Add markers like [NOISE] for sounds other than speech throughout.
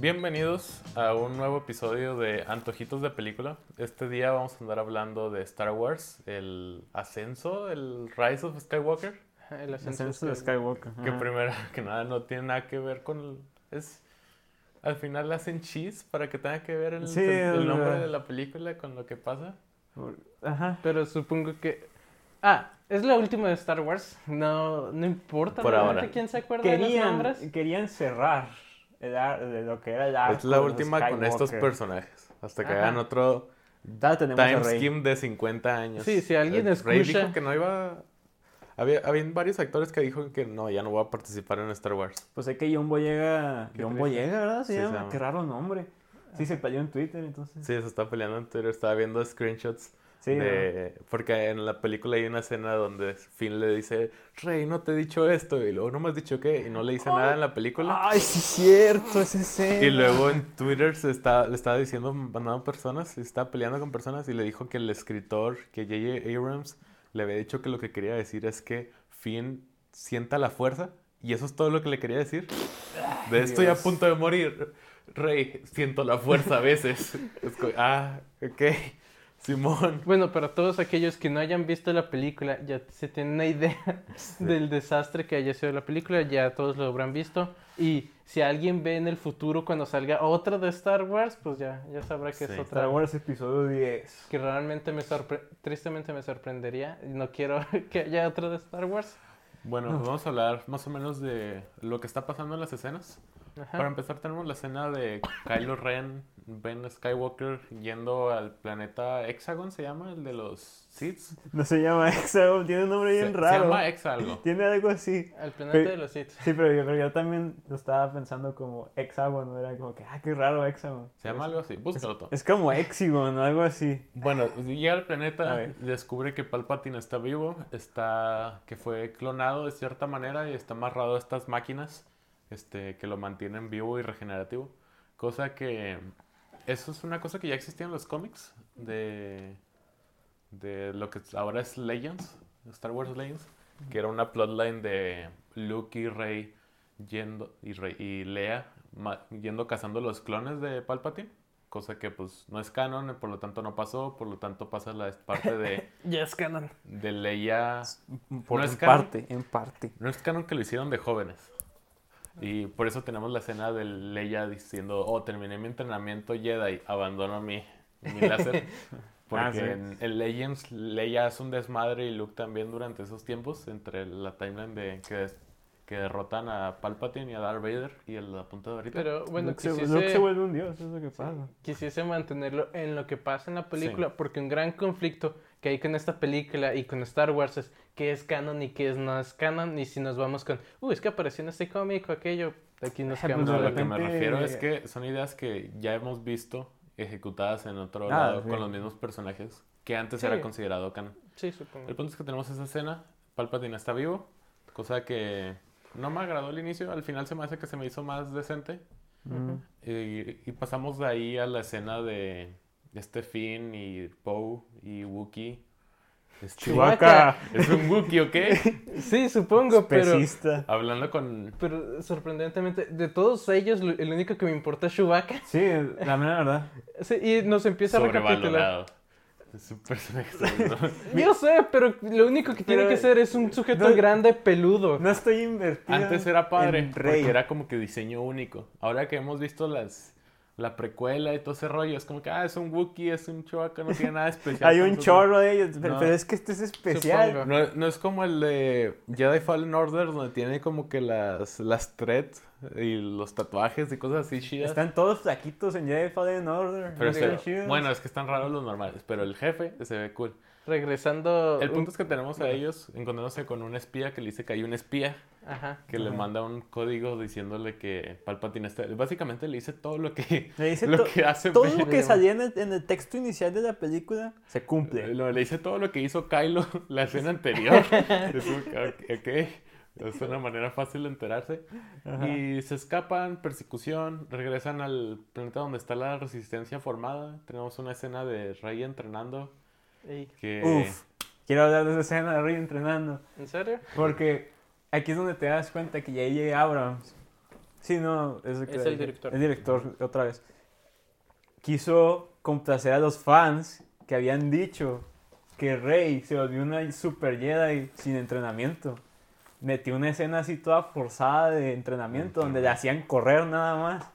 Bienvenidos a un nuevo episodio de Antojitos de Película. Este día vamos a andar hablando de Star Wars, el ascenso, el Rise of Skywalker. El Ascenso ascenso de Skywalker. Que ajá. primero [LAUGHS] que nada no tiene nada que ver con... el- es Al final le hacen cheese para que tenga que ver el, Sí, el o nombre de la película con lo que pasa. Ajá. Pero supongo que. Ah, es la última de Star Wars. No, no importa Por realmente ahora. quién se acuerda de los nombres. querían cerrar el de lo que era el arco es la última con estos personajes. Hasta que Ajá. hagan otro time scheme de 50 años. Sí, si alguien Eh, Rey escucha- dijo que no iba... Había, había varios actores que dijo que no, ya no voy a participar en Star Wars. Pues sé que John Boyega. Qué John triste. Boyega, ¿verdad? Se Sí, se llama. llama. Qué raro nombre. Sí, se peleó en Twitter, entonces. Sí, se está peleando en Twitter, estaba viendo screenshots Sí, de... Porque en la película hay una escena donde Finn le dice, Rey, no te he dicho esto, y luego no me has dicho qué, y no le dice nada en la película. Ay, sí, cierto, ese escena. Y luego en Twitter se está, le estaba diciendo, mandando personas, se estaba peleando con personas y le dijo que el escritor, que J.J. Abrams, le había dicho que lo que quería decir es que Finn sienta la fuerza y eso es todo lo que le quería decir. De estoy a punto de morir. Rey, siento la fuerza a veces. [LAUGHS] Ah, ok. Simón. [LAUGHS] Bueno, para todos aquellos que no hayan visto la película, ya se tienen una idea del desastre que haya sido la película, ya todos lo habrán visto. Y si alguien ve en el futuro cuando salga otra de Star Wars, pues ya, ya sabrá que Sí. es otra. Star Wars episodio 10. Que realmente me sorpre... tristemente me sorprendería. No quiero [LAUGHS] que haya otra de Star Wars. Bueno, pues vamos a hablar más o menos de lo que está pasando en las escenas. Ajá. Para empezar tenemos la escena de Kylo Ren, Ben Skywalker yendo al planeta Hexagon, se llama, el de los Sith. No se llama Hexagon, tiene un nombre Se, bien se raro. llama Hex algo. Tiene algo así. Al planeta Pero- de los Sith. Sí, pero yo, pero yo también lo estaba pensando como hexágono. Era como que, ah, qué raro hexágono. Se llama algo así, búscalo tú. Es como hexigon o algo así. Bueno, llega al planeta, descubre que Palpatine está vivo, está que fue clonado de cierta manera y está amarrado a estas máquinas este, que lo mantienen vivo y regenerativo. Cosa que eso es una cosa que ya existía en los cómics de, de lo que ahora es Legends, Star Wars Legends, que era una plotline de Luke y Rey yendo y, Rey, y Leia ma- yendo cazando los clones de Palpatine. Cosa que pues no es canon, por lo tanto no pasó, por lo tanto pasa la parte de, [LAUGHS] Ya es canon. de Leia. Por ¿No en es canon? parte, en parte. No es canon que lo hicieron de jóvenes. Y por eso tenemos la escena de Leia diciendo, oh, terminé mi entrenamiento Jedi, abandono mi, mi láser. [LAUGHS] Porque Ah, sí. en, en Legends Leia hace un desmadre y Luke también durante esos tiempos, entre la timeline de que, que derrotan a Palpatine y a Darth Vader y el apuntado ahorita. Pero bueno, Luke, se, quisiese, Luke se vuelve un dios, eso es lo que pasa. quisiese mantenerlo en lo que pasa en la película, porque un gran conflicto que hay con esta película y con Star Wars es qué es canon y qué es no es canon. Y si nos vamos con, uy, es que apareció en este cómic o aquello, aquí nos Ah, [LAUGHS] quedamos No, lo que me refiero es que son ideas que ya hemos visto ejecutadas en otro Ah, lado sí. con los mismos personajes que antes Sí. era considerado canon. Sí, supongo. El punto es que tenemos esa escena, Palpatine está vivo, cosa que no me agradó al inicio, al final se me hace que se me hizo más decente. Y, y pasamos de ahí a la escena de este Finn y Poe y Wookiee. Este, Chewbacca, Es un Wookiee, ¿ok? [LAUGHS] Sí, supongo, pero. Hablando con... pero sorprendentemente, de todos ellos, lo- el único que me importa es Chewbacca. Sí, la mera verdad. [LAUGHS] Sí, y nos empieza a recapitular. Es un personaje. [LAUGHS] Yo sé, pero lo único que tiene Pero- que ser es un sujeto no- grande peludo. No estoy invertido. Antes era padre, en Rey. porque era como que diseño único. Ahora que hemos visto las la precuela y todo ese rollo, es como que, ah, es un Wookiee, es un Chewbacca, no tiene nada [LAUGHS] especial. Hay con un chorro de ellos, pero, No. pero es que este es especial. No, no es como el de Jedi Fallen Order, donde tiene como que las, las threads y los tatuajes y cosas así chidas. Están todos flaquitos en Jedi Fallen Order. Pero se- bueno, es que están raros los normales, pero el jefe se ve cool. Regresando. El punto es que tenemos a ellos encontrándose con un espía que le dice que hay un espía Ajá. que le manda un código diciéndole que Palpatine está... Básicamente le dice todo lo que, Le dice [LAUGHS] lo to- que hace... todo lo que salía en el, en el texto inicial de la película se cumple. Lo- le dice todo lo que hizo Kylo [LAUGHS] la escena anterior. [LAUGHS] es un, ok, ok. Es una manera fácil de enterarse. Ajá. Y se escapan, persecución, regresan al planeta donde está la resistencia formada. Tenemos una escena de Rey entrenando Ey, que... Uf, quiero hablar de esa escena de Rey entrenando. ¿En serio? Porque aquí es donde te das cuenta que J.J. Abrams Sí, no, es, Es el director. El director, otra vez. Quiso complacer a los fans que habían dicho que Rey se volvió una super Jedi sin entrenamiento. Metió una escena así toda forzada de entrenamiento donde le hacían correr nada más.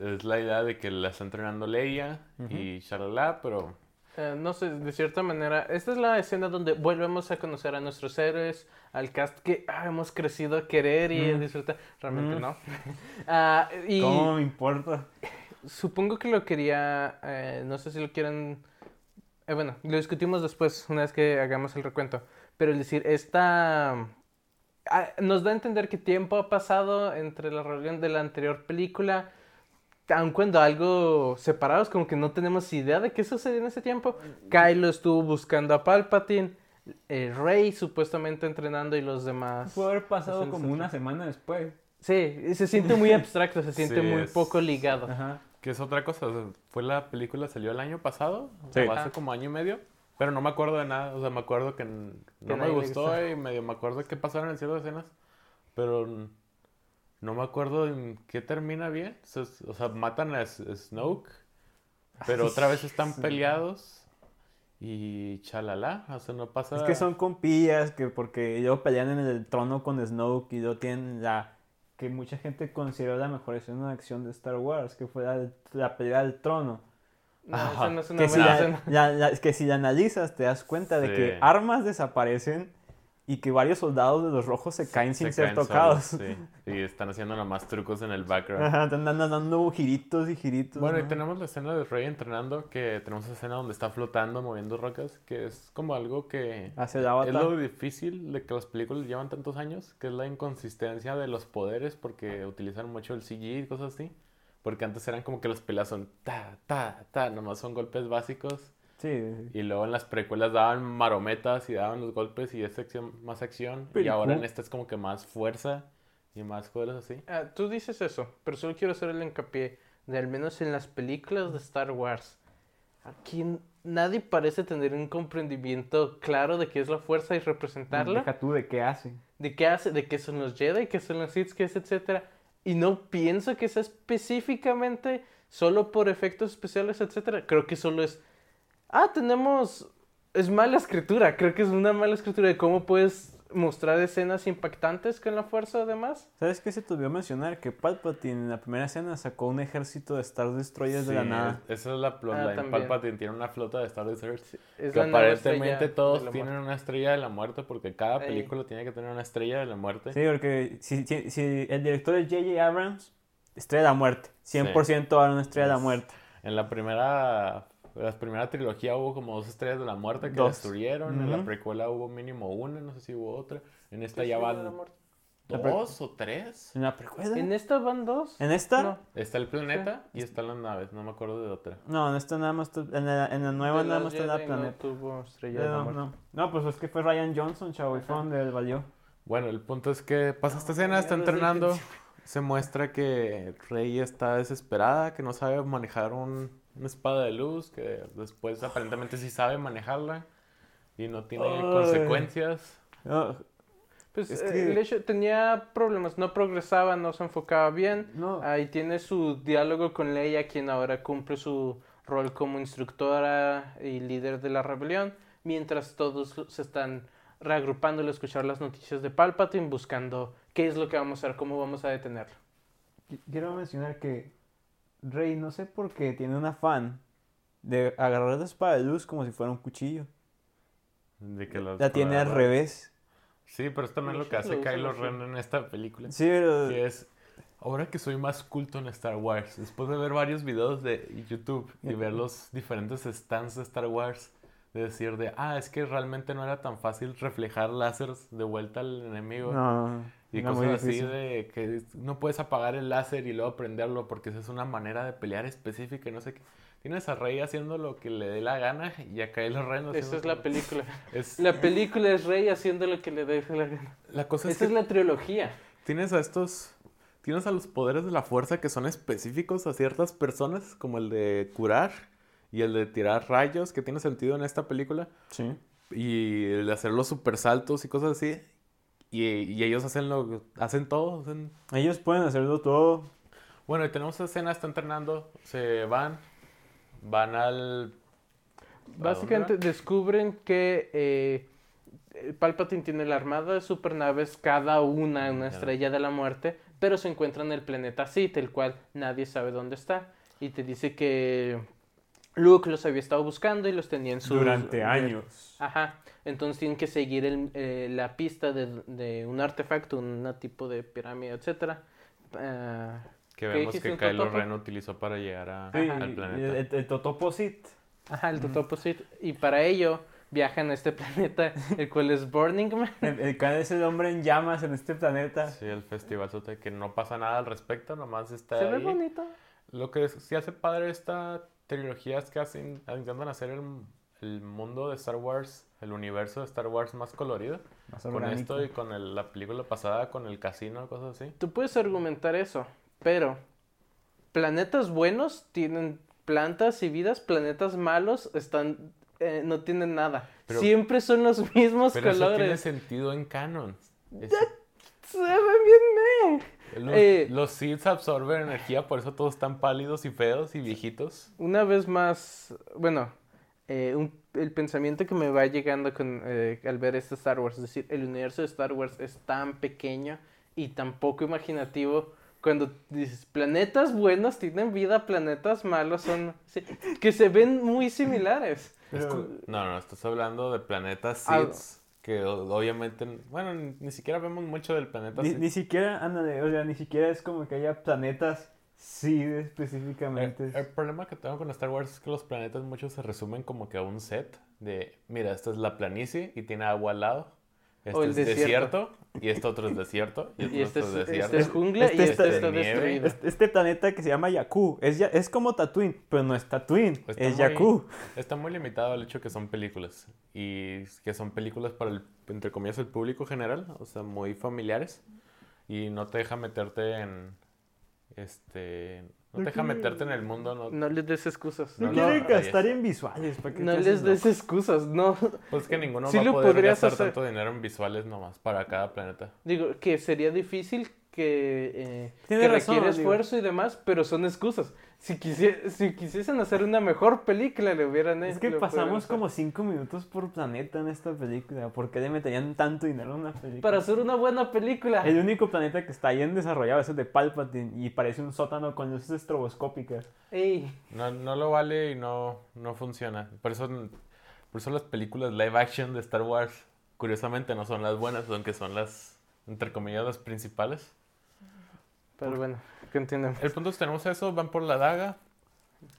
Es la idea de que la está entrenando Leia y shalala, pero Eh, no sé, de cierta manera, esta es la escena donde volvemos a conocer a nuestros héroes, al cast que ah, hemos crecido a querer y a Mm. disfrutar. Realmente Mm. no. [LAUGHS] Ah, y ¿Cómo me importa? supongo que lo quería, eh, no sé si lo quieren, eh, bueno, lo discutimos después, una vez que hagamos el recuento, pero es decir, esta... ah, nos da a entender que tiempo ha pasado entre la rebelión de la anterior película, aun cuando algo separados, como que no tenemos idea de qué sucedió en ese tiempo. Kylo estuvo buscando a Palpatine, eh, Rey supuestamente entrenando y los demás. Pudo haber pasado como una semana después. Sí, se siente muy abstracto, se [LAUGHS] siente Sí, muy es- poco ligado. Ajá. que es otra cosa. o sea, fue la película, salió el año pasado, Sí. o hace como año y medio, pero no me acuerdo de nada. O sea, me acuerdo que no me nadie le gustó y medio me acuerdo qué pasaron en ciertas escenas, pero no me acuerdo en qué termina bien. O sea, s- o sea, matan a Snoke, pero [LAUGHS] otra vez están Sí. peleados y chalala. O sea, no pasa. Es que son compillas, que porque luego pelean en el trono con Snoke y luego tienen la que mucha gente considera la mejor escena de acción de Star Wars, que fue la, la pelea del trono. No, Ajá. esa no es una Que si la, que si la analizas te das cuenta de que armas desaparecen y que varios soldados de los rojos se caen sin se ser caen tocados. solos, sí. Y están haciendo nomás trucos en el background. Ajá, andan dando giritos y giritos. Bueno, y ¿no? tenemos la escena de Rey entrenando, que tenemos esa escena donde está flotando, moviendo rocas, que es como algo que Hace el es lo difícil de que las películas llevan tantos años, que es la inconsistencia de los poderes, porque utilizan mucho el CG y cosas así. Porque antes eran como que las peleas son ta, ta, ta, nomás son golpes básicos. Sí, sí. Y luego en las precuelas daban marometas y daban los golpes y es acción, más acción. y Pero ahora en esta es como que más fuerza y más cosas así. Ah, tú dices eso, pero solo quiero hacer el hincapié de al menos en las películas de Star Wars. Aquí nadie parece tener un comprendimiento claro de qué es la fuerza y representarla, Deja tú de qué hace. de qué hace, de qué son los Jedi, qué son los Sith, qué es, etcétera. Y no pienso que sea específicamente solo por efectos especiales, etcétera. Creo que solo es, ah, tenemos, es mala escritura. Creo que es una mala escritura de cómo puedes mostrar escenas impactantes con la fuerza, además. ¿Sabes qué se te olvidó mencionar? Que Palpatine en la primera escena sacó un ejército de Star Destroyers de la Sí, nada. es- esa es la Ah, plotline. también. Palpatine tiene una flota de Star Destroyers. Es Que aparentemente todos tienen muerte. una estrella de la muerte porque cada Ey. película tiene que tener una estrella de la muerte. Sí, porque si, si, si el director es J.J. Abrams, estrella de la muerte. 100% va a una estrella de la muerte. En la primera, la primera trilogía hubo como dos estrellas de la muerte que Dos. destruyeron. En la precuela hubo mínimo una, no sé si hubo otra. En esta ¿Qué ya van dos o tres. ¿En la precuela? ¿En esta van dos? ¿En esta? No. Está el planeta y están las naves, no me acuerdo de otra. No, en esta nada más. En la, en la nueva De nada más está la Jedi no planeta. tuvo estrella de la no, muerte. no. no, pues es que fue Ryan Johnson, chavo, y fue donde él valió. Bueno, el punto es que pasa esta escena, está el entrenando. Se muestra que Rey está desesperada, que no sabe manejar un- una espada de luz, que después aparentemente sí sabe manejarla y no tiene Ay. consecuencias. No, Pues Es eh, que- el hecho tenía problemas, no progresaba, no se enfocaba bien. no. Ahí tiene su diálogo con Leia, quien ahora cumple su rol como instructora y líder de la rebelión, mientras todos se están reagrupando al escuchar las noticias de Palpatine, buscando qué es lo que vamos a hacer, cómo vamos a detenerlo. Qu- Quiero mencionar que Rey, no sé por qué, tiene un afán de agarrar la espada de luz como si fuera un cuchillo. De que los La tiene al revés. Sí, pero es también lo que hace Kylo. Ren en esta película. Sí, pero... Que es, ahora que soy más culto en Star Wars, después de ver varios videos de YouTube y ver los diferentes stands de Star Wars, de decir de, ah, es que realmente no era tan fácil reflejar láseres de vuelta al enemigo. No, Y era cosas muy así de que no puedes apagar el láser y luego prenderlo porque esa es una manera de pelear específica y no sé qué. Tienes a Rey haciendo lo que le dé la gana y a Kylo Ren haciendo Esa es la película. [LAUGHS] es- La película es Rey haciendo lo que le dé la gana. la cosa es Esta que es la trilogía. tienes a estos... Tienes a los poderes de la fuerza que son específicos a ciertas personas, como el de curar y el de tirar rayos, que tiene sentido en esta película, Sí. y el de hacer los super saltos y cosas así. y, y ellos hacen lo hacen todo. hacen- Ellos pueden hacerlo todo. Bueno, y tenemos esa escena, está entrenando, se van, van al... ¿a Básicamente descubren que eh, Palpatine tiene la armada de supernaves, cada una una estrella de la muerte, pero se encuentra en el planeta Sith, el cual nadie sabe dónde está. Y te dice que Luke los había estado buscando y los tenía en su... Durante años. Ajá. Entonces tienen que seguir el- eh, la pista de, de un artefacto, un tipo de pirámide, etcétera. Ah, Que ¿Qué vemos que Kylo totopo? Ren utilizó para llegar a- Sí, al planeta. El, el Totoposit. ajá, el Totopo Sith. Y para ello viajan a este [LAUGHS] planeta, el cual es Burning Man. El, el Khan es el hombre en llamas en este planeta. Sí, el festival que no pasa nada al respecto, nomás está Se ve bonito. Lo que sí hace padre esta trilogía es que hacen, intentan hacer el, el mundo de Star Wars, el universo de Star Wars más colorido. Más Con orgánico. esto y con el- la película pasada, con el casino, cosas así. Tú puedes argumentar eso, pero planetas buenos tienen plantas y vidas, planetas malos están eh, no tienen nada. Pero- Siempre son los mismos Pero eso tiene colores. sentido en canon. Es- Se ven bien meh. Los, Eh. los Sith absorben energía, por eso todos están pálidos y feos y viejitos. Una vez más, bueno, eh, un- el pensamiento que me va llegando con, eh, al ver este Star Wars, es decir, el universo de Star Wars es tan pequeño y tan poco imaginativo. Cuando dices planetas buenos tienen vida, planetas malos son que se ven muy similares. Pero- No, no, estás hablando de planetas Ah. Que obviamente, bueno, ni, ni siquiera vemos mucho del planeta Ni, ni siquiera, ándale, o sea, ni siquiera es como que haya planetas sí Eh, específicamente. El, problema que tengo con Star Wars es que los planetas muchos se resumen como que a un set de, mira, esta es la planicie y tiene agua al lado. Este O el es desierto. desierto. y este otro es desierto y este, [LAUGHS] Y este otro es, es desierto. este es jungla Este y este está destruido. Este, este planeta que se llama Jakku, es, ya, es como Tatooine, pero no es Tatooine, Está es muy- Jakku. Está muy limitado el hecho que son películas y que son películas para el, entre comillas, el público general, o sea, muy familiares y no te deja meterte en, este, no te deja meterte en el mundo, no, No les des excusas. No, No, quieren gastar en visuales. ¿para qué No les des loco? excusas, no. pues que ninguno Sí va a lo poder podrías gastar hacer. tanto dinero en visuales nomás para cada planeta. Digo, que sería difícil que, eh, Tiene que razón, requiere esfuerzo y demás, pero son excusas. Si quisiesen hacer una mejor película, le hubieran Es le que pasamos hecho. como 5 minutos por planeta en esta película. ¿Por qué le meterían tanto dinero en una película? Para hacer una buena película. El único planeta que está bien desarrollado es el de Palpatine y parece un sótano con luces estroboscópicas. Ey, No, no lo vale y no, no funciona. Por eso, por eso las películas live action de Star Wars, curiosamente, no son las buenas, aunque son las, entre comillas, las principales. Pero bueno, continuemos. El punto es que tenemos eso, van por la daga,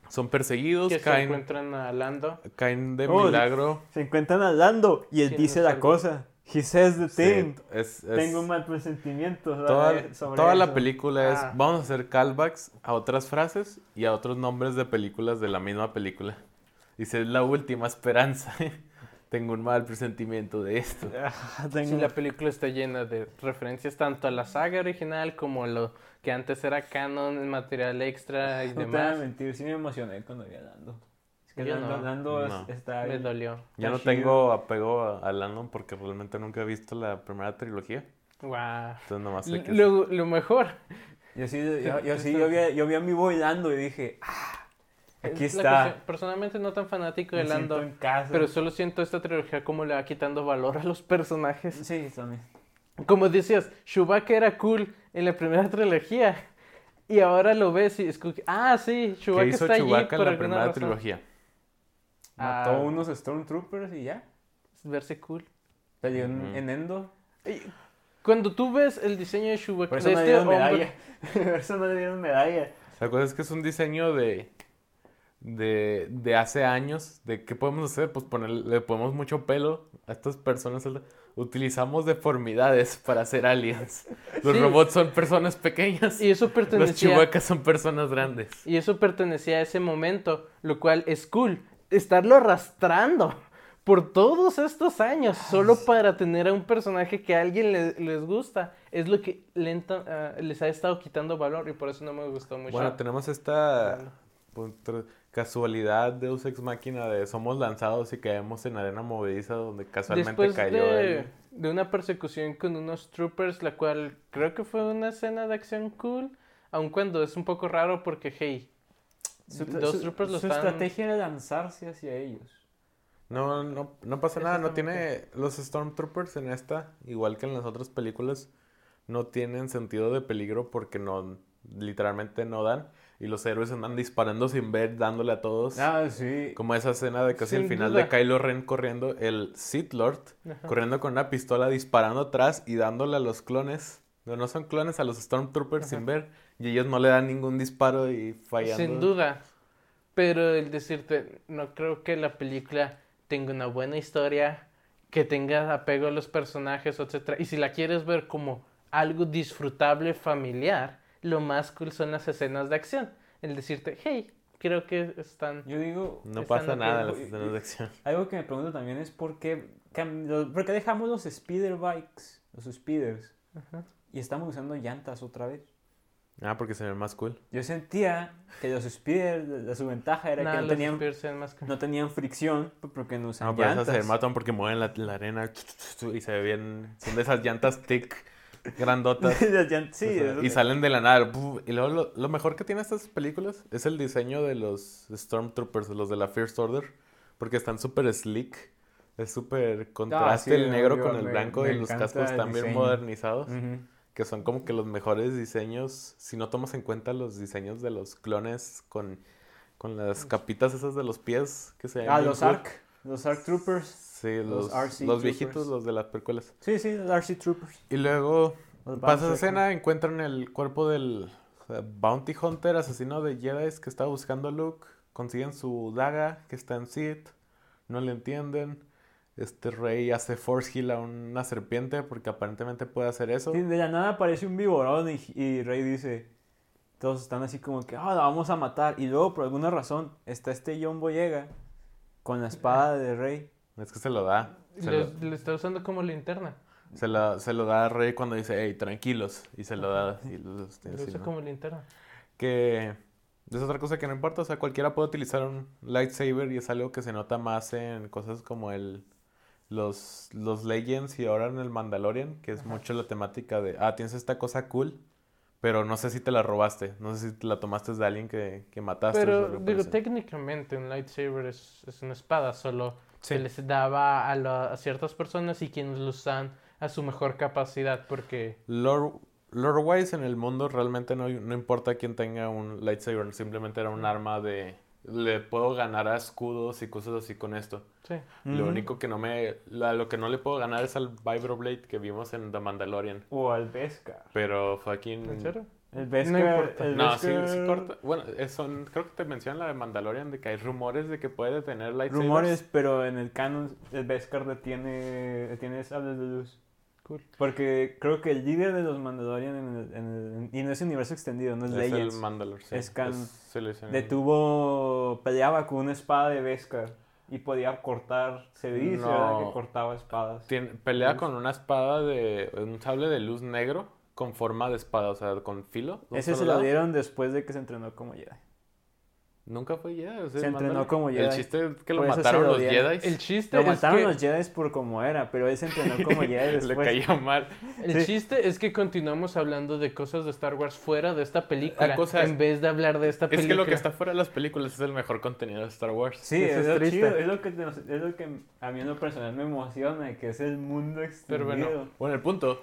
son perseguidos, Que se caen, encuentran a Lando. caen de Oh, milagro. Se encuentran hablando y él ¿Quién dice la cosa. He says the Sí, thing. es- es- Tengo un mal presentimiento. sobre- toda sobre toda la eso. película es, Ah. vamos a hacer callbacks a otras frases y a otros nombres de películas de la misma película. Dice, es la última esperanza. [LAUGHS] Tengo un mal presentimiento de esto. [LAUGHS] Ah, tengo- Sí, la película está llena de referencias tanto a la saga original como a lo que antes era canon, material extra y No te voy a demás. mentir, sí me emocioné cuando vi a Lando. Es que Lando, no. Lando No. está Me bien. dolió. Yo no tengo apego a, a Landon porque realmente nunca he visto la primera trilogía. Guau. Entonces nomás sé que Lo, lo mejor. Yo sí, yo, yo [LAUGHS] sí, yo vi, yo vi a mi boy Lando y dije, ah, aquí es está. cuestión. Personalmente no tan fanático de Lando, en casa. pero solo siento esta trilogía como le va quitando valor a los personajes. Sí, también. Como decías, Chewbacca era cool en la primera trilogía. Y ahora lo ves y es como que, ah, sí, ¿Qué Chewbacca hizo está allí en por la primera razón. trilogía? Mató Ah. unos Stormtroopers y ya. Verse cool. Peleó en, Endo. Y Cuando tú ves el diseño de Chewbacca, Por eso de no este dieron hombre, medalla. [LAUGHS] Por eso no dieron medalla. La cosa es que es un diseño de, de, de hace años. De qué podemos hacer, pues ponerle le ponemos mucho pelo a estas personas. Utilizamos deformidades [LAUGHS] para hacer aliens. Los Sí. robots son personas pequeñas. y eso Los pertenecía, Chewbaccas son personas grandes. y eso pertenecía a ese momento, lo cual es cool. Estarlo arrastrando por todos estos años, solo para tener a un personaje que a alguien le- les gusta, es lo que lenta, ah, les ha estado quitando valor y por eso no me gustó mucho. Bueno, tenemos esta... Bueno. Casualidad Deus Ex Máquina de somos lanzados y caemos en arena movediza donde casualmente Después cayó de, él. de una persecución con unos troopers, la cual creo que fue una escena de acción cool, aun cuando es un poco raro porque, hey, Su, dos su- troopers lo su están... estrategia era lanzarse hacia ellos. No, no, no pasa nada, no tiene... Los Stormtroopers en esta, igual que en las otras películas, no tienen sentido de peligro porque no, literalmente no dan. Y los héroes andan disparando sin ver, dándole a todos. Ah, sí. Como esa escena de casi Sin el final duda. de Kylo Ren corriendo, el Sith Lord Ajá. corriendo con una pistola disparando atrás y dándole a los clones. No, no son clones a los Stormtroopers sin ver. Y ellos no le dan ningún disparo y fallando. Sin duda. Pero el decirte, no creo que la película tenga una buena historia, que tenga apego a los personajes, etcétera. Y si la quieres ver como algo disfrutable, familiar, lo más cool son las escenas de acción. El decirte, hey, creo que están... Yo digo, No pasa nada en las escenas de acción. [LAUGHS] algo que me pregunto también es por qué, por qué dejamos los speeder bikes, los speeders, Ajá. y estamos usando llantas otra vez. Ah, porque se ve más cool. Yo sentía que los speeders, la- su ventaja era Nah, que no tenían, cool. no tenían fricción porque no usan No, pero esas llantas. se matan porque mueven la, la arena [LAUGHS] y se ve bien. Son de esas llantas thick, grandotas. [LAUGHS] Sí, O sea, y salen de la nada. ¡puf! Y luego lo, lo mejor que tiene estas películas es el diseño de los Stormtroopers, los de la First Order. Porque están súper slick. Es súper contraste sí, el negro obvio, con el me- blanco me y los cascos están bien modernizados. Que son como que los mejores diseños. Si no tomas en cuenta los diseños de los clones con, con las capitas esas de los pies que se Ah, los. ARC, los ARC Troopers. Sí, los los, RC los viejitos, los de las películas. Sí, sí, los RC Troopers. Y luego pasa escena, encuentran el cuerpo del Bounty Hunter, asesino de Jedi que estaba buscando a Luke. Consiguen su daga que está en Sith. No le entienden. Este rey hace force heal a una serpiente porque aparentemente puede hacer eso. Sí, de la nada aparece un viborón y, y Rey dice, todos están así como que, ah, la vamos a matar. Y luego, por alguna razón, está este John Boyega con la espada de Rey. Es que se lo da. Se Lo, lo, lo está usando como linterna. se lo- se lo da a Rey cuando dice, hey, tranquilos. Y se lo da. Y Lo usa ¿no? como linterna. que es otra cosa que no importa, o sea, cualquiera puede utilizar un lightsaber y es algo que se nota más en cosas como el los los Legends y ahora en el Mandalorian, que es Ajá. mucho la temática de, ah, tienes esta cosa cool, pero no sé si te la robaste, no sé si te la tomaste de alguien que, que mataste. Pero digo, técnicamente un lightsaber es, es una espada, solo Sí. se les daba a, la- a ciertas personas y quienes lo usan a su mejor capacidad, porque Lore, lore-wise en el mundo realmente no, no importa quién tenga un lightsaber, simplemente era un arma de... Le puedo ganar a escudos y cosas así con esto. sí. Lo Ujú. único que no me... la- lo que no le puedo ganar es al Vibroblade que vimos en The Mandalorian. O al Beskar. Pero fucking... ¿En serio? El Beskar. No importa. el No, sí, sí corta. Bueno, son, creo que te mencionan la de Mandalorian de que hay rumores de que puede tener lightsabers. Rumores, pero en el canon el Beskar detiene, detiene sables de luz. Cool. Porque creo que el líder de los Mandalorian en el, en el- y no es universo extendido, no es, Es el Legends, Mandalor, sí. Es can- sí lo dicen. detuvo, peleaba con una espada de Beskar y podía cortar, se dice No. ¿verdad? que cortaba espadas. Tiene- pelea con una espada de... un sable de luz negro con forma de espada, o sea, con filo. Ese se lo lado. dieron después de que se entrenó como Jedi. Nunca fue Jedi. o sea, Se el entrenó como El Jedi. chiste es que lo mataron lo los dieron. Jedi. El chiste Lo es mataron que, los Jedi por como era, pero él se entrenó [LAUGHS] como Jedi Le después. caía mal. el Sí. chiste es que continuamos hablando de cosas de Star Wars fuera de esta película, es- en vez de hablar de esta Es película. que lo que está fuera de las películas es el mejor contenido de Star Wars. Sí, Eso es, es lo triste. chido, es lo, que, nos- es lo que a mí en lo personal me emociona, que es el mundo extendido. Pero bueno, Bueno, el punto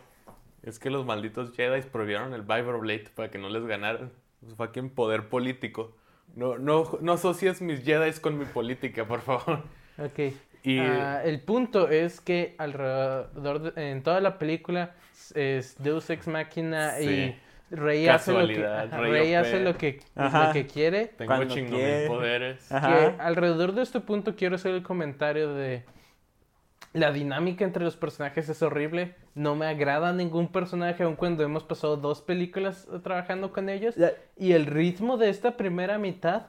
es que los malditos Jedi prohibieron el Vibroblade para que no les ganaran. Su fucking poder político. No, no, no asocies mis Jedi con mi política, por favor. Ok. Y Ah, el punto es que alrededor de- en toda la película es Deus Ex Machina Sí. y Rey hace lo que, ajá, Rey hace lo que, lo que quiere. tengo mil poderes. Ajá. Que alrededor de este punto quiero hacer el comentario de la dinámica entre los personajes es horrible. No me agrada ningún personaje, aun cuando hemos pasado dos películas eh, trabajando con ellos. La- Y el ritmo de esta primera mitad,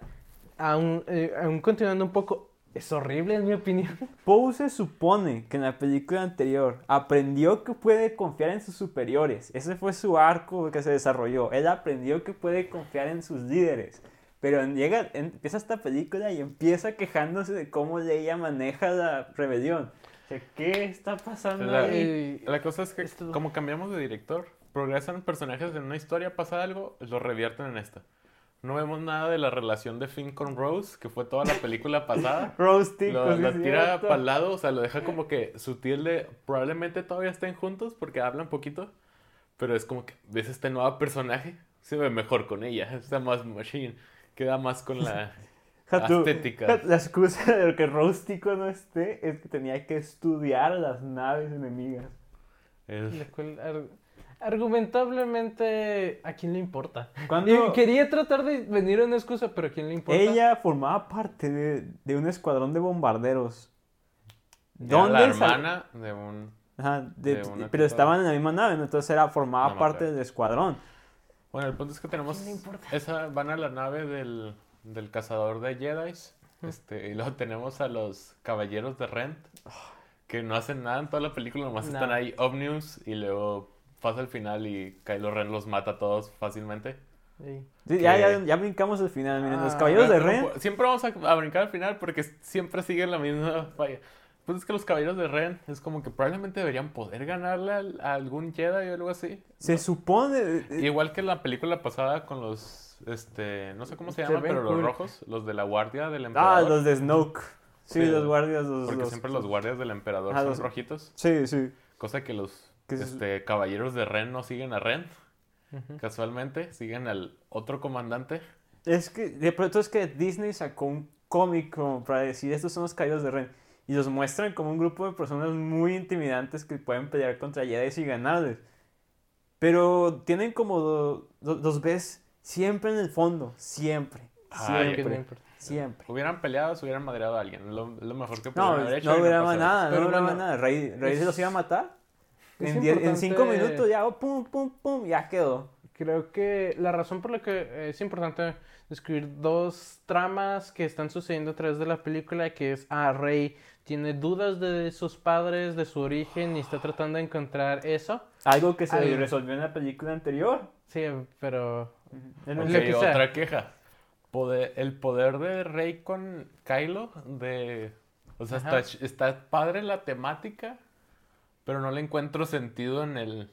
aún, eh, aún continuando un poco, es horrible en mi opinión. [LAUGHS] Poe se supone que en la película anterior aprendió que puede confiar en sus superiores. Ese fue su arco que se desarrolló. Él aprendió que puede confiar en sus líderes. Pero llega, empieza esta película y empieza quejándose de cómo Leia maneja la rebelión. O sea, ¿qué está pasando La- ahí? La cosa es que Esto- como cambiamos de director, progresan personajes en una historia, pasa algo, lo revierten en esta. No vemos nada de la relación de Finn con Rose, que fue toda la [LAUGHS] película pasada. Roasting, Lo, pues, la tira para el lado, o sea, lo deja como que sutil de probablemente todavía estén juntos porque hablan poquito, pero es como que ves este nuevo personaje, se ve mejor con ella, [LAUGHS] está más machine, queda más con la [LAUGHS] Ja, tú- estética. ja, La excusa de que Rústico no esté es que tenía que estudiar las naves enemigas. es- la cual ar- argumentablemente, ¿a quién le importa? Cuando quería tratar de venir a una excusa, pero ¿a quién le importa? ella formaba parte de, de un escuadrón de bombarderos. era la sal- hermana de un Ajá, de- de pero estaban en la misma nave, ¿no? entonces era, formaba No parte del escuadrón. Bueno, el punto es que tenemos ¿Quién le importa? esa van a la nave del, del cazador de Jedi's, este, y luego tenemos a los caballeros de Rent que no hacen nada en toda la película, nomás están ahí Omnius y luego pasa el final y Kylo Ren los mata a todos fácilmente. Sí. Sí, ya, Que- ya, ya brincamos el final, miren, los Ah, caballeros de Ren. po- Siempre vamos a, a brincar al final porque siempre siguen la misma falla. Pues es que los caballeros de Ren es como que probablemente deberían poder ganarle al- a, algún Jedi o algo así. Se supone. eh, Igual que la película pasada con los, este, no sé cómo se Se llaman, pero los rojos, los de la guardia del ah, emperador. los de Snoke. Sí, Sí, los guardias. Los, Porque los- siempre los guardias del emperador son los- rojitos. Sí, sí. Cosa que los es- este, caballeros de Ren no siguen a Ren, casualmente. Siguen al otro comandante. Es que de pronto es que Disney sacó un cómic como para decir estos son los caballeros de Ren. Y los muestran como un grupo de personas muy intimidantes que pueden pelear contra Jedi y ganarles. Pero tienen como do- do- los ves siempre en el fondo. Siempre. Ay, ¿Qué le Siempre. Siempre. Hubieran peleado, se hubieran madreado a alguien. Lo, lo mejor que No, pudieran haber hecho. no hubiera pasó. nada, no hubiera bueno, nada. Rey, Rey se los iba a matar. En, diez- en cinco minutos ya, oh, pum, pum, pum, ya quedó. Creo que la razón por la que es importante describir dos tramas que están sucediendo a través de la película, que es, ah, Rey tiene dudas de sus padres, de su origen, y está tratando de encontrar eso. Algo que se resolvió en la película anterior. Sí, pero... Es lo que sea. otra queja. Poder- el poder de Rey con Kylo, de... O sea, está, está padre la temática, pero no le encuentro sentido en el,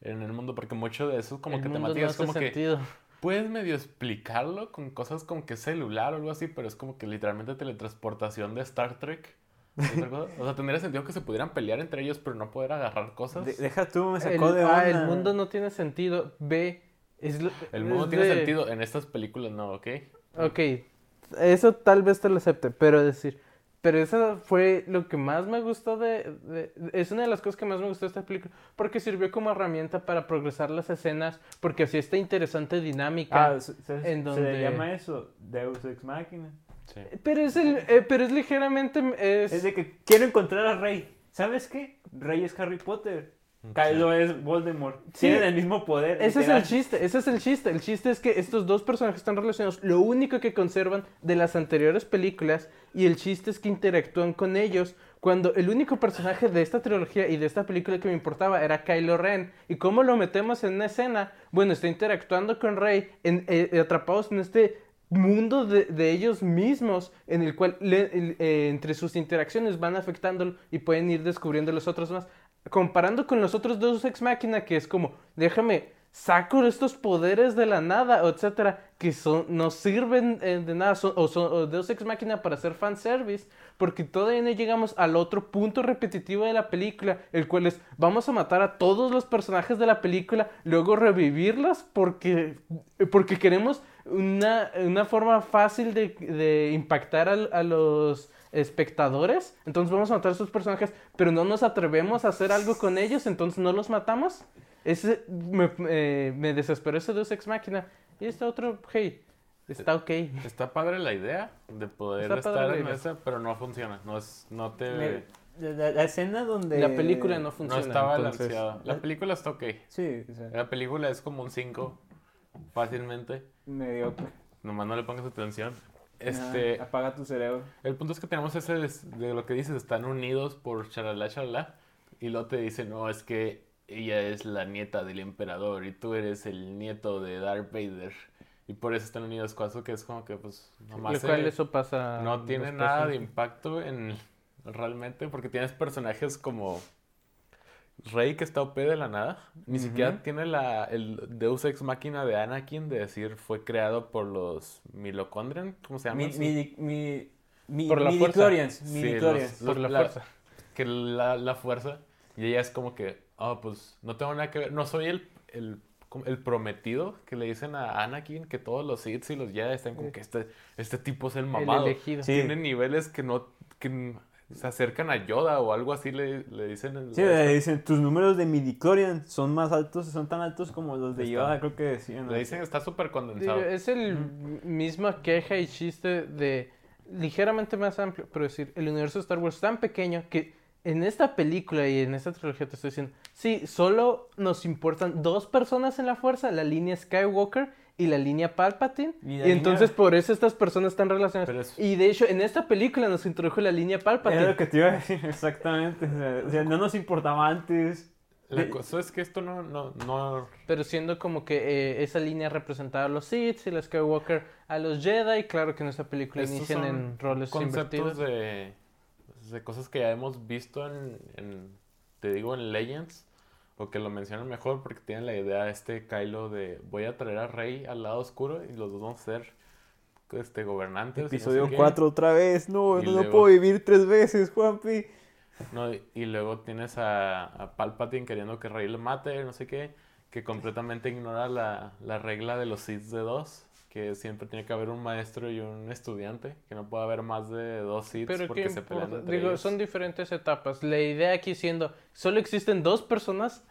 en el mundo, porque mucho de eso como el que temática no es como que... sentido. Puedes medio explicarlo con cosas como que celular o algo así, pero es como que literalmente teletransportación de Star Trek. O sea, tendría sentido que se pudieran pelear entre ellos, pero no poder agarrar cosas. De- deja tú, me El, sacó de ah, onda. el mundo no tiene sentido. B, es lo- El mundo es tiene de- sentido, en estas películas no, ¿ok? Ok, eso tal vez te lo acepte, pero decir, pero eso fue lo que más me gustó de, de- es una de las cosas que más me gustó de esta película, porque sirvió como herramienta para progresar las escenas, porque así esta interesante dinámica. Ah, se, se- en se donde- le llama eso Deus Ex Machina. Sí. Pero es el, eh, pero es ligeramente, es, Es de que quiero encontrar a Rey. ¿Sabes qué? Rey es Harry Potter. Kylo es Voldemort. Sí. Tienen el mismo poder. Ese es el chiste, ese es el chiste. El chiste es que estos dos personajes están relacionados. Lo único que conservan de las anteriores películas y el chiste es que interactúan con ellos cuando el único personaje de esta trilogía y de esta película que me importaba era Kylo Ren. ¿Y cómo lo metemos en una escena? Bueno, está interactuando con Rey en- eh, atrapados en este mundo de, de ellos mismos en el cual le- el- eh, entre sus interacciones van afectándolo y pueden ir descubriendo los otros más comparando con los otros dos Ex Máquina, que es como, déjame, saco estos poderes de la nada, etcétera, que son, no sirven eh, de nada, son, o son o Deus Ex Máquina para hacer fanservice, porque todavía no llegamos al otro punto repetitivo de la película, el cual es, vamos a matar a todos los personajes de la película, luego revivirlos, porque, porque queremos una, una forma fácil de, de impactar a los espectadores, entonces vamos a matar a esos personajes, pero no nos atrevemos a hacer algo con ellos, entonces no los matamos. Ese me, eh, me desesperó ese Deus Ex Máquina. Y este otro, hey, está ok. Está padre la idea de poder Está estar en esa, pero no funciona. No, es, no te... La, la- la escena donde. La película no no funciona. está entonces- balanceada. La película está ok. Sí, o sea, La película es como un 5, fácilmente. mediocre. Nomás no le pongas atención. Este, apaga tu cerebro. el punto es que tenemos ese de lo que dices, están unidos por charalá, charalá. Y luego te dice, no, es que ella es la nieta del emperador y tú eres el nieto de Darth Vader. Y por eso están unidos cuatro, que es como que, pues, nomás cual eso pasa. no en tiene nada de impacto en realmente, porque tienes personajes como Rey que está OP de la nada. Ni Ujú. siquiera tiene la, el Deus Ex Máquina de Anakin de decir fue creado por los Milocondrian, ¿cómo se llama? Mi, mi, mi, mi, Por la fuerza. midichlorians, Sí, midichlorians. los- Por la la- fuerza. que la, la fuerza. Y ella es como que, oh, pues no tengo nada que ver, no soy el, el, el prometido que le dicen a Anakin que todos los Sith y los Jedi están como que este, este tipo es el El mamado. elegido. Sí. Tiene niveles que no, que se acercan a Yoda o algo así le, le dicen. en- Sí, le dicen, tus números de midichlorian son más altos, son tan altos como los de Está. Yoda, creo que decían. Le dicen está súper condensado. Es el misma queja y chiste de ligeramente más amplio, pero decir, el universo de Star Wars es tan pequeño que en esta película y en esta trilogía te estoy diciendo, sí, solo nos importan dos personas en la fuerza, la línea Skywalker y la línea Palpatine, Y y, la línea- entonces por eso estas personas están relacionadas. Es- Y de hecho, en esta película nos introdujo la línea Palpatine. Era lo que te iba a decir, [LAUGHS] exactamente. O sea, no nos importaba antes. La cosa es que esto no, no, no Pero siendo como que eh, esa línea representaba a los Sith y la Skywalker a los Jedi, claro que en esta película Estos inician en roles conceptos invertidos. de, de cosas que ya hemos visto en, en, te digo, en Legends, o que lo mencionan mejor porque tienen la idea este Kylo de voy a traer a Rey al lado oscuro y los dos vamos a ser este, gobernantes. y no sé Episodio qué. 4 otra vez. No, Y no lo luego- puedo vivir tres veces, Juanpi. No, y- y luego tienes a, a Palpatine queriendo que Rey le mate, no sé qué, que completamente ignora la, la regla de los Sith de dos, que siempre tiene que haber un maestro y un estudiante, que no puede haber más de dos Sith Pero porque se pelean entre Digo, ellos. son diferentes etapas. La idea aquí siendo, solo existen dos personas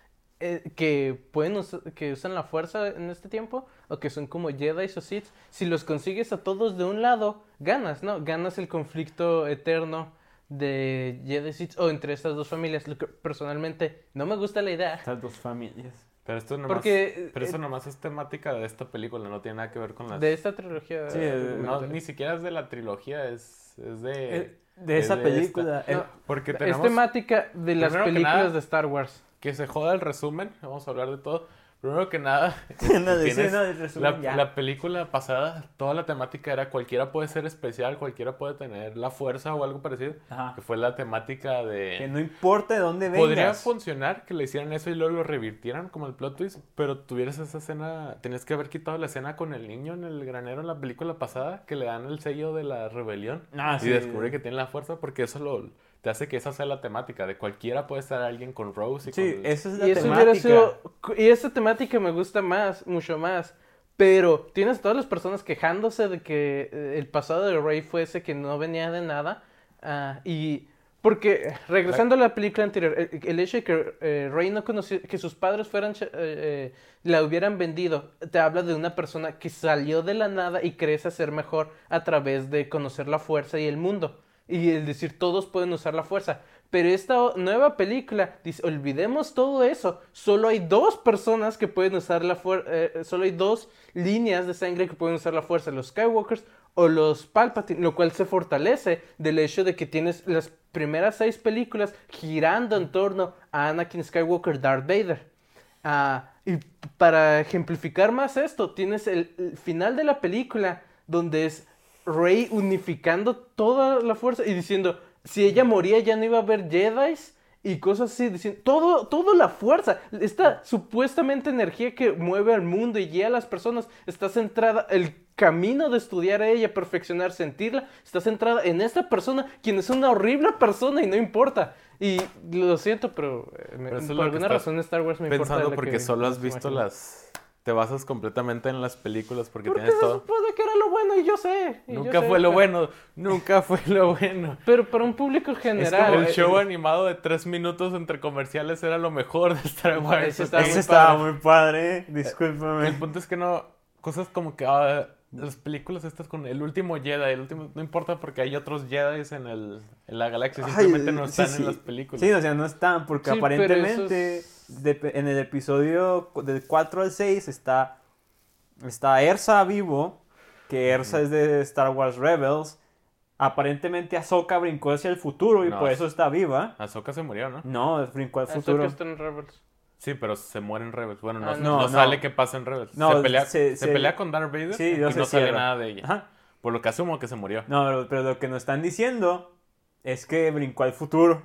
eh, que pueden us- que usan la fuerza en este tiempo o que son como Jedi o Sith. Si los consigues a todos de un lado, ganas, ¿no? Ganas el conflicto eterno de Jedi y Sith o entre estas dos familias. Lo que personalmente no me gusta la idea. Estas dos familias. Pero esto nomás, Porque, pero eso eh, nomás es temática de esta película, no tiene nada que ver con las... De esta trilogía. Sí, eh, no, ni siquiera es de la trilogía, es, es de... De es esa de película. esta. No, Porque Es tenemos temática de las películas nada- de Star Wars. Que se joda el resumen, vamos a hablar de todo. Primero que nada, [LAUGHS] no, de- sí, no, de resumen, la, la película pasada, toda la temática era cualquiera puede ser especial, cualquiera puede tener la fuerza o algo parecido, Ajá. que fue la temática de... Que no importa de dónde vengas. Podría funcionar que le hicieran eso y luego lo revirtieran como el plot twist, pero tuvieras esa escena, tenías que haber quitado la escena con el niño en el granero en la película pasada, que le dan el sello de la rebelión Ah, y sí. descubre que tiene la fuerza, porque eso lo te hace que esa sea la temática, de cualquiera puede estar alguien con Rose y Sí, con... esa es la Y temática. hubiera sido. Y esa temática me gusta más, mucho más. Pero tienes a todas las personas quejándose de que eh, el pasado de Rey fuese que no venía de nada. ah, y. Porque, regresando a la película anterior, el, el hecho de que eh, Rey no conoció, que sus padres fueran, eh, eh, la hubieran vendido, te habla de una persona que salió de la nada y crece ser mejor a través de conocer la fuerza y el mundo. Y el decir, todos pueden usar la fuerza. Pero esta nueva película dice, olvidemos todo eso. Solo hay dos personas que pueden usar la fuerza. solo hay dos líneas de sangre que pueden usar la fuerza. Los Skywalkers o los Palpatine. Lo cual se fortalece del hecho de que tienes las primeras seis películas girando en torno a Anakin Skywalker, Darth Vader. Ah, y para ejemplificar más esto, tienes el final de la película donde es Rey unificando toda la fuerza y diciendo, si ella moría ya no iba a haber Jedi y cosas así, diciendo, todo, toda la fuerza, esta supuestamente energía que mueve al mundo y guía a las personas, está centrada, el camino de estudiar a ella, perfeccionar, sentirla, está centrada en esta persona, quien es una horrible persona y no importa. Y lo siento, pero, eh, Pero por alguna razón Star Wars me importa. Pensando porque que solo has visto las... Te basas completamente en las películas porque, Porque tienes se todo... supone que era lo bueno y yo sé. y yo Nunca sé, fue lo pero- bueno, nunca fue lo bueno. Pero para un público Es general. como el eh, show eh, animado de tres minutos entre comerciales era lo mejor de Star Wars. está Está Ese muy estaba padre. muy padre, discúlpame. El punto es que no, cosas como que ah, las películas estas con el último Jedi, el último, no importa porque hay otros Jedi en, el, en la galaxia, Ay, simplemente no sí, están sí. en las películas. Sí, o sea, no están, porque Sí, pero aparentemente eso de- en el episodio del 4 al 6 está, está Ersa vivo, que Ersa es de Star Wars Rebels. Aparentemente Ahsoka brincó hacia el futuro y No, por es- eso está viva. Ahsoka se murió, ¿no? No, brincó al Ahsoka futuro. está en Rebels. Sí, pero se muere en Rebels. Bueno, no, Ah, no, no, no. sale qué pasa en Rebels. No, se, pelea, se- se, se- pelea con Darth Vader Sí, y no sale cierra. nada de ella. Ajá. Por lo que asumo que se murió. No, pero lo que nos están diciendo es que brincó al futuro.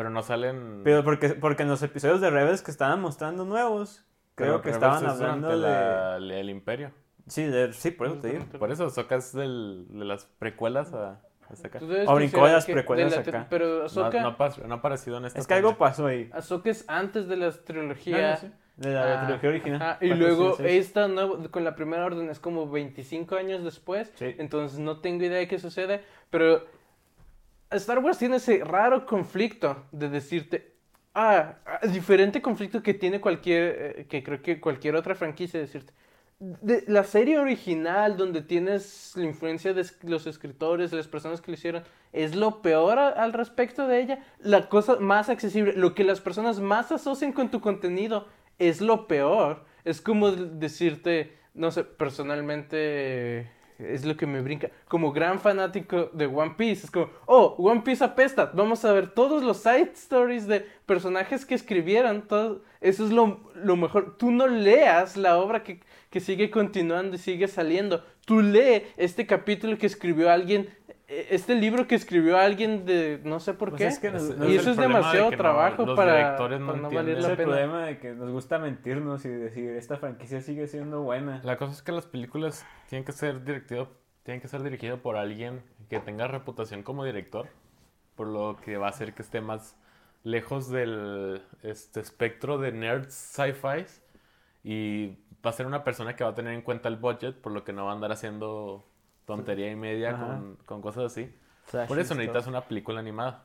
Pero no salen... Pero porque, porque en los episodios de Rebels que estaban mostrando nuevos, creo pero que Rebels estaban es hablando de... la- el Imperio. Sí, de- sí, por eso te digo. Por eso Ahsoka es del, de las precuelas a, O brincó considerar las que precuelas de la acá. Pero No, Ahsoka, no, ha pas- no ha aparecido en esta Es que algo pasó ahí. Ahsoka es antes de las trilogías. No, no, sí. De la Ah, trilogía original. ajá, y luego esta nueva, con la primera orden es como 25 años después. Sí. Entonces no tengo idea de qué sucede. Pero Star Wars tiene ese raro conflicto de decirte. Ah, ah, diferente conflicto que tiene cualquier. eh, que creo que cualquier otra franquicia, decirte. De la serie original, donde tienes la influencia de los escritores, de las personas que lo hicieron, es lo peor al respecto de ella. La cosa más accesible, lo que las personas más asocian con tu contenido, es lo peor. Es como de- decirte, no sé, personalmente es lo que me brinca. Como gran fanático de One Piece, es como, oh, One Piece apesta. Vamos a ver todos los side stories de personajes que escribieron. Todo, eso es lo, lo mejor. Tú no leas la obra que, que sigue continuando y sigue saliendo. Tú lee este capítulo que escribió alguien, este libro que escribió alguien de no sé por Pues qué. es que nos- Es- nos- y es eso es de demasiado no- trabajo para, no para no valer Es la el pena. problema de que nos gusta mentirnos y decir, esta franquicia sigue siendo buena. La cosa es que las películas tienen que ser dirigido, tienen que ser dirigido por alguien que tenga reputación como director, por lo que va a hacer que esté más lejos del este espectro de nerds sci-fi y va a ser una persona que va a tener en cuenta el budget, por lo que no va a andar haciendo tontería y media con, con cosas así. Flash Por eso necesitas una película animada.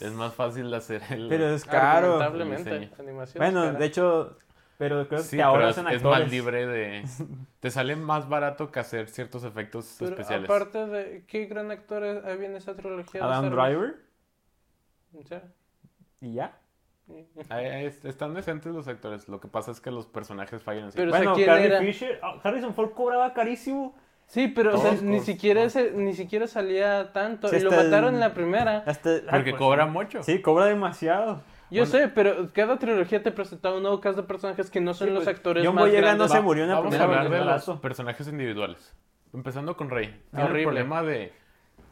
Es más fácil hacer el... Pero es caro. Es Bueno, cara. de hecho, pero creo Sí, que ahora es, es actores. más libre de... [LAUGHS] Te sale más barato que hacer ciertos efectos Pero especiales. aparte de qué gran actor había en esa trilogía. de Adam? Driver y ya. Es- están decentes los actores. Lo que pasa es que los personajes fallan así. Pero- o sea, bueno, ¿quién Carrie era? Fisher, ah, Harrison Ford cobraba carísimo. Sí, pero o sea, ni siquiera ese- ni siquiera salía tanto. Sí, y lo mataron en la primera. Hasta, ah, Porque pues, cobra mucho. Sí, cobra demasiado. Yo Bueno. sé, pero cada trilogía te presentaba un nuevo cast de personajes que no son Sí, los pues, actores John más Boyega no se murió en la Vamos a primera hablar porque de es los personajes individuales. Empezando con Rey. Tiene el problema de...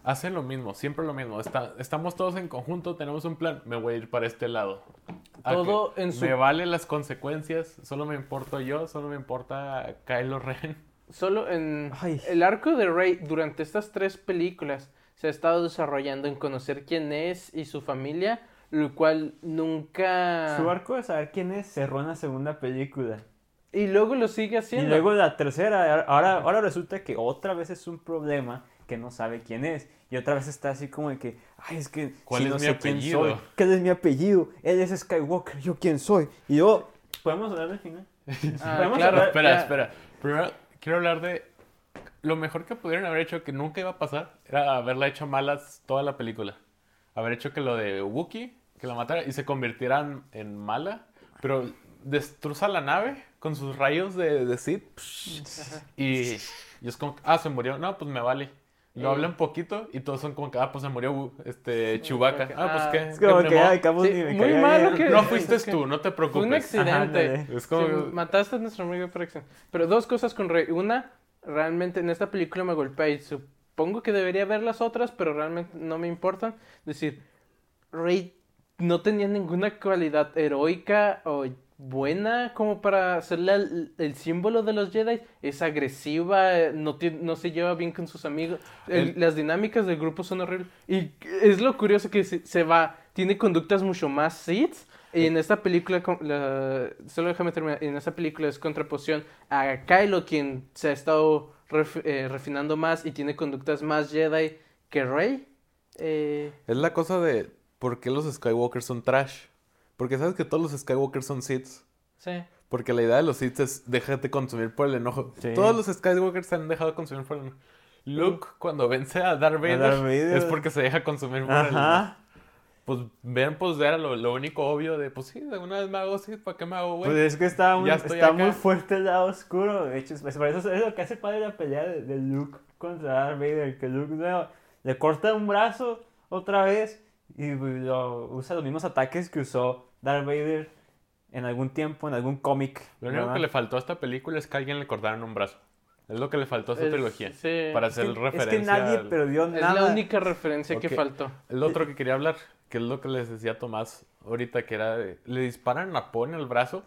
Hacen lo mismo, siempre lo mismo. Está, estamos todos en conjunto, tenemos un plan. Me voy a ir para este lado. ¿A Todo en su- Me vale las consecuencias. Solo me importo yo, solo me importa Kylo Ren. Solo en Ay. el arco de Rey durante estas tres películas se ha estado desarrollando en conocer quién es y su familia, lo cual nunca Su arco de saber quién es cerró en la segunda película. y luego lo sigue Y haciendo. luego la tercera, ahora, ahora resulta que otra vez es un problema que no sabe quién es. Y otra vez está así como de que, ay, es que ¿Cuál si es no mi sé quién apellido? soy. ¿Cuál es mi apellido? Él es Skywalker, yo quién soy. Y yo, ¿podemos hablar del final? Ah, claro, hablar- espera, ya. espera. Primero, quiero hablar de lo mejor que pudieron haber hecho que nunca iba a pasar era haberla hecho malas toda la película. Haber hecho que lo de Wookiee, que la matara y se convirtieran en mala, pero destroza la nave con sus rayos de, de Sith. Y, y es como, ah, se murió. No, pues me vale. Lo hablan poquito y todos son como que, ah, pues se murió este Chewbacca. Ah, pues Ah, qué. Es como qué que, ay, Camus Sí, ni me muy malo que- No fuiste es que tú, no te Fue un preocupes. accidente. Ajá. Es como... Sí, mataste a nuestro amigo por accidente. Pero dos cosas con Rey. Una, realmente en esta película me golpea y supongo que debería ver las otras, pero realmente no me importan. decir, Rey no tenía ninguna cualidad heroica o buena como para la- el, símbolo de los Jedi. Es agresiva, eh, no, no se lleva bien con sus amigos. El- El- las dinámicas del grupo son horribles. Y es lo curioso que se, se va, tiene conductas mucho más Sith. Y en esta película, la- solo déjame terminar, en esta película es contraposición a Kylo, quien se ha estado ref- eh, refinando más y tiene conductas más Jedi que Rey. Eh, Es la cosa de por qué los Skywalkers son trash. Porque sabes que todos los Skywalkers son Siths. sí. Porque la idea de los Siths es déjate consumir por el enojo. Sí. Todos los Skywalkers se han dejado consumir por el enojo. Luke, cuando vence a Darth Vader, Darth Vader. es porque se deja consumir por el enojo. Ajá. Pues ven, pues era lo, lo único obvio de, pues sí, de una vez me hago Sith, ¿para qué me hago, güey? Pues es que está, muy, Ya estoy está acá. muy fuerte el lado oscuro. De hecho, es, por eso es lo que hace padre la pelea de, de Luke contra Darth Vader. Que Luke le, le corta un brazo otra vez y lo- usa los mismos ataques que usó Darth Vader en algún tiempo, en algún cómic. Lo único ¿verdad? que le faltó a esta película es que alguien le cortaran un brazo. Es lo que le faltó a esta Es- trilogía. sí. Para Es hacer que, referencia. es que nadie al- perdió Es nada. la única referencia que Ok. faltó. El otro que quería hablar, que es lo que les decía Tomás ahorita, que era de- le disparan a Poe en el brazo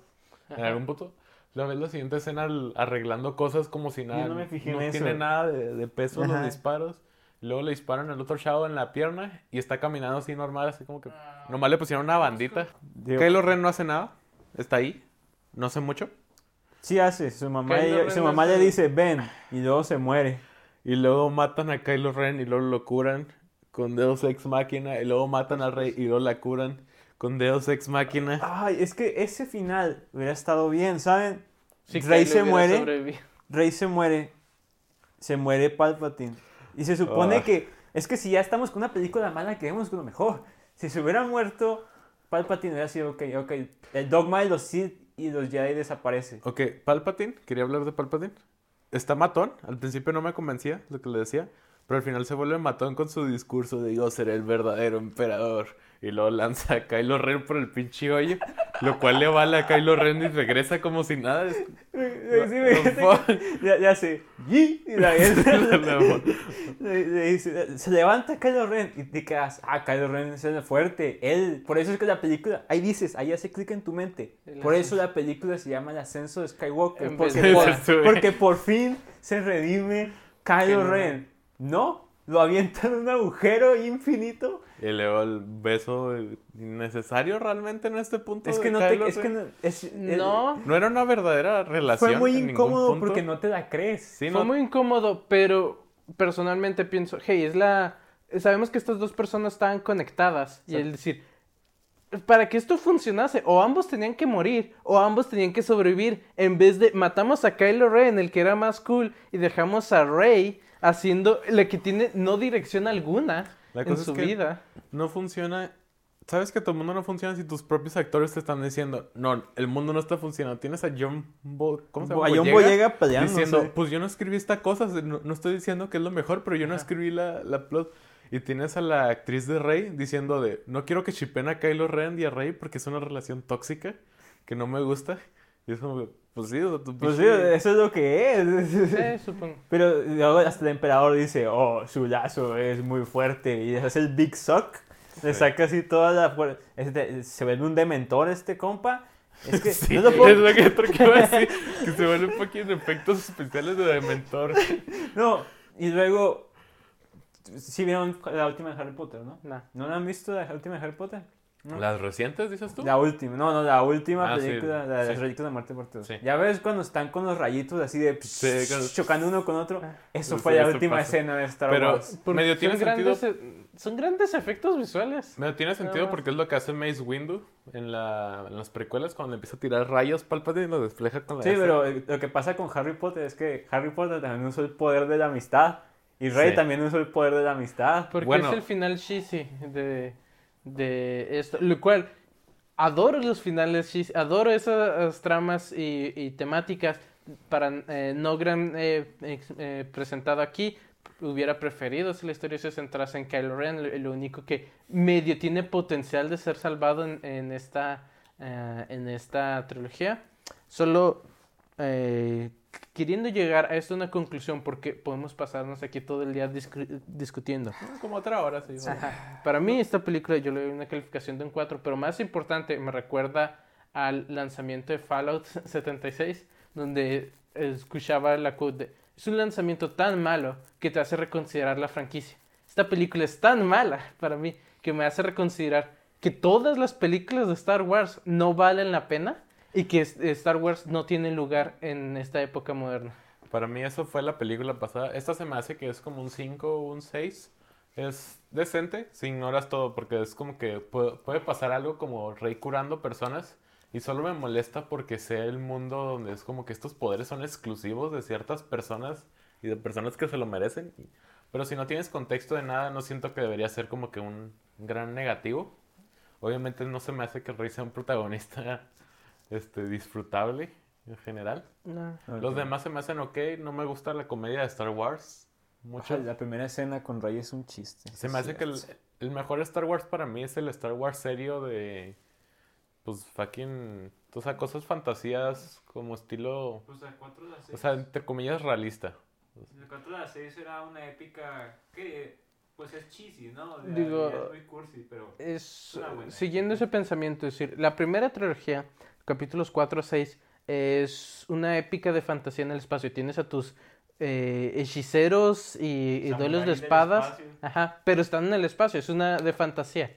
en Ajá. algún punto. Lo ves la siguiente escena arreglando cosas como si nada. no me fijé en no eso. tiene nada de, de peso Ajá. los disparos. Y luego le disparan al otro chavo en la pierna y está caminando así normal, así como que nomás le pusieron una bandita. Digo, Kylo Ren no hace nada, está ahí, no hace mucho. Sí hace, su mamá, le- Ren su mamá le hace- dice, ven, y luego se muere. Y luego matan a Kylo Ren y luego lo curan con Deus Ex Máquina. Y luego matan al rey y luego la curan con Deus Ex Máquina. Ay, es que ese final hubiera estado bien, ¿saben? Sí, Rey Kylo se muere, sobrevivido. Rey se muere, se muere Palpatine. Y se supone Ah. que, es que si ya estamos con una película mala, queremos con lo mejor. Si se hubiera muerto, Palpatine hubiera sido, ok, ok, el dogma de los Sith y los Jedi desaparece. Ok, Palpatine, quería hablar de Palpatine. Está matón, al principio no me convencía lo que le decía, pero al final se vuelve matón con su discurso de yo seré el verdadero emperador. Y luego lanza a Kylo Ren por el pinche hoyo, lo cual le vale a Kylo Ren y regresa como si nada. Es- Sí, the fuck? ya, ya sé, y la- [LAUGHS] le dice, se levanta Kylo Ren y te quedas, ah, Kylo Ren es el fuerte, él, por eso es que la película, ahí dices, ahí hace clic en tu mente, por eso la película se llama El ascenso de Skywalker, porque por, porque por fin se redime Kylo Kylo Ren, ¿no? Lo avientan en un agujero infinito. Y luego el beso innecesario realmente en este punto. Es de que no te, es que Ren. no, es- es- No, No era una verdadera relación. fue muy incómodo punto. porque no te la crees. Sí, fue no- muy incómodo, pero personalmente pienso, hey, es la... Sabemos que estas dos personas estaban conectadas y el decir, para que esto funcionase, o ambos tenían que morir, o ambos tenían que sobrevivir, en vez de matamos a Kylo Ren, el que era más cool, y dejamos a Rey haciendo la que tiene no dirección alguna La en cosa es su que- vida. no funciona. Sabes que tu mundo no funciona si tus propios actores te están diciendo, no, el mundo no está funcionando. Tienes a John, Bo- ¿cómo se llama? A John Boyega peleando, diciendo, pues yo no escribí esta cosa, no, no estoy diciendo que es lo mejor, pero yo no escribí la, la plot. Y tienes a la actriz de Rey diciendo de, no quiero que chipen a Kylo Ren y a Rey porque es una relación tóxica que no me gusta. Y es como, pues sí, tu Pues sí, eso es lo que es. Sí, supongo. Pero luego hasta el emperador dice, oh, su lazo es muy fuerte. Y hace el Big Suck. Le saca así toda la fuerza. Se vuelve un dementor este compa. Es que [LAUGHS] Sí, no lo puedo- es lo que otro que iba a decir, que se vuelven fucking efectos especiales de Dementor. [LAUGHS] No, y luego... Sí vieron la última de Harry Potter, ¿no? Nah. ¿No la han visto la última de Harry Potter? No. ¿Las recientes, dices tú? La última, no, no, la última Ah, sí, película, la de sí. reliquias de muerte por todos. Sí. Ya ves cuando están con los rayitos así de Sí, cuando- chocando uno con otro. Eso Sí, fue la eso última pasa. escena de Star Pero Wars. Porque medio son tiene sentido. grandes, e- son grandes efectos visuales. Medio tiene sentido porque es lo que hace Mace Windu en, la, en las precuelas cuando empieza a tirar rayos Palpatine y lo refleja con la Sí, asa. pero eh, lo que pasa con Harry Potter es que Harry Potter también usó el poder de la amistad. Y Rey Sí. también usó el poder de la amistad. Porque Bueno. es el final cheesy de, de esto. Lo cual, adoro los finales adoro esas tramas y, temáticas para eh, no gran eh, eh, presentado aquí. Hubiera preferido si la historia se centrase en Kylo Ren, lo, único que medio tiene potencial de ser salvado en, esta, eh, en esta trilogía. Solo queriendo llegar a esto a una conclusión, porque podemos pasarnos aquí todo el día discu- discutiendo. Como otra hora, sí. Para mí esta película yo le doy una calificación de un 4, pero más importante me recuerda al lanzamiento de Fallout [LAUGHS] 76, donde escuchaba la quote de, es un lanzamiento tan malo que te hace reconsiderar la franquicia. Esta película es tan mala para mí que me hace reconsiderar que todas las películas de Star Wars no valen la pena y que Star Wars no tiene lugar en esta época moderna. Para mí eso fue la película pasada. Esta se me hace que es como un 5 o un 6. Es decente si ignoras todo porque es como que puede, pasar algo como Rey curando personas y solo me molesta porque sé el mundo donde es como que estos poderes son exclusivos de ciertas personas y de personas que se lo merecen. Pero si no tienes contexto de nada, no siento que debería ser como que un gran negativo. Obviamente no se me hace que Rey sea un protagonista este, disfrutable en general. No. Los demás se me hacen ok, no me gusta la comedia de Star Wars. Mucho. La primera escena con Rey es un chiste. Se me hace que el, el mejor Star Wars para mí es el Star Wars serio de. Pues fucking. O sea, cosas fantasías como estilo, Pues a 4 de las 6. o sea, entre comillas, realista. el 4 de las 6 era una épica que, pues es cheesy, ¿no? Sea, Digo- es muy cursi, pero... Es, Una buena. siguiendo ese pensamiento, es decir, la primera trilogía, capítulos 4 a 6, es una épica de fantasía en el espacio. Tienes a tus eh, hechiceros y, y duelos de espadas, ajá, pero están en el espacio, es una de fantasía.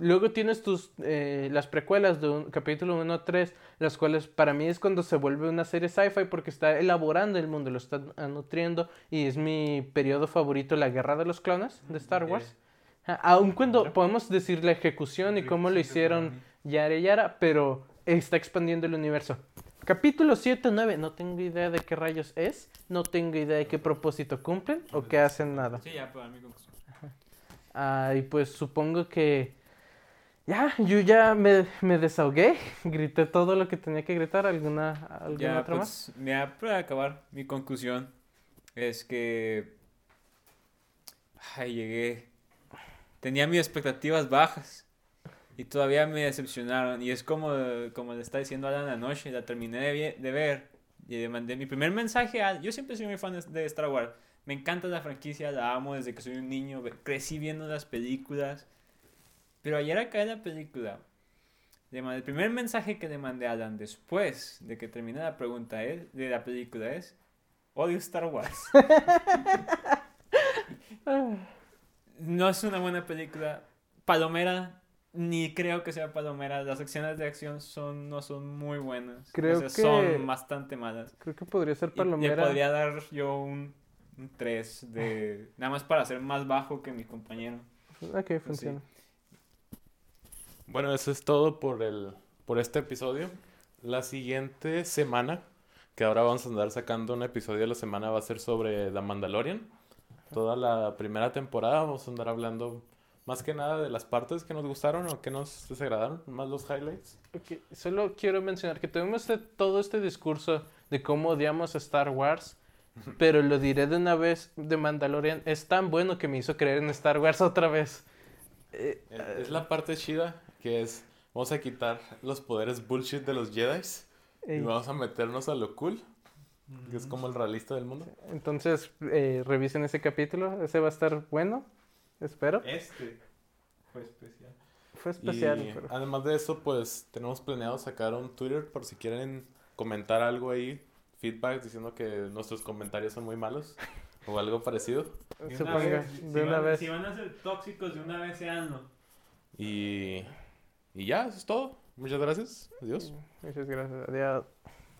Luego tienes tus eh, las precuelas de un, capítulo 1 a 3, las cuales para mí es cuando se vuelve una serie sci-fi porque está elaborando el mundo, lo está ah, nutriendo y es mi periodo favorito, la guerra de los clones de Star. Wars. Aun cuando podemos decir la ejecución y cómo lo hicieron Yara y Yara, pero está expandiendo el universo. Capítulo 7 9, no tengo idea de qué rayos es, no tengo idea de qué propósito cumplen o qué hacen nada. Sí, ya, para mi conclusión. Ah, y pues supongo que ya, yo ya me, me desahogué, grité todo lo que tenía que gritar, ¿alguna, alguna Ya, otra más? pues, mira, para acabar, mi conclusión es que... Ay, llegué... Tenía mis expectativas bajas y todavía me decepcionaron. Y es como, como le está diciendo Alan anoche, la terminé de, de ver y le mandé mi primer mensaje a... Yo siempre soy muy fan de- Star Wars. Me encanta la franquicia, la amo desde que soy un niño. Crecí viendo las películas. Pero ayer acá en la película, el primer mensaje que le mandé a Alan después de que terminé la pregunta es, de la película es, odio Star Wars. [LAUGHS] no es una buena película. Palomera, ni creo que sea palomera. Las acciones de acción son, no son muy buenas. Creo O sea, que- son bastante malas. Creo que podría ser Y le palomera. podría dar yo un, un 3 de... [LAUGHS] Nada más para ser más bajo que mi compañero. Ok, funciona. Bueno, eso es todo por el por este episodio. La siguiente semana, que ahora vamos a andar sacando un episodio a la semana, va a ser sobre The Mandalorian. Toda la primera temporada vamos a andar hablando más que nada de las partes que nos gustaron o que nos desagradaron, más los highlights. Ok, Solo quiero mencionar que tuvimos este- todo este discurso de cómo odiamos a Star Wars, [LAUGHS] pero lo diré de una vez, de Mandalorian es tan bueno que me hizo creer en Star Wars otra vez. Eh, Es es la parte chida, que es, vamos a quitar los poderes bullshit de los Jedi y vamos a meternos a lo cool, que es como el realista del mundo. entonces, eh, revisen ese capítulo, ese va a estar bueno, espero. Este fue especial. Fue especial. Y pero- además de eso, pues tenemos planeado sacar un Twitter por si quieren comentar algo ahí, feedback diciendo que nuestros comentarios son muy malos o algo parecido. De una vez. Si van a ser tóxicos, de una vez seanlo. Y, y ya, eso es todo. Muchas gracias. Adiós. Muchas gracias. Adiós.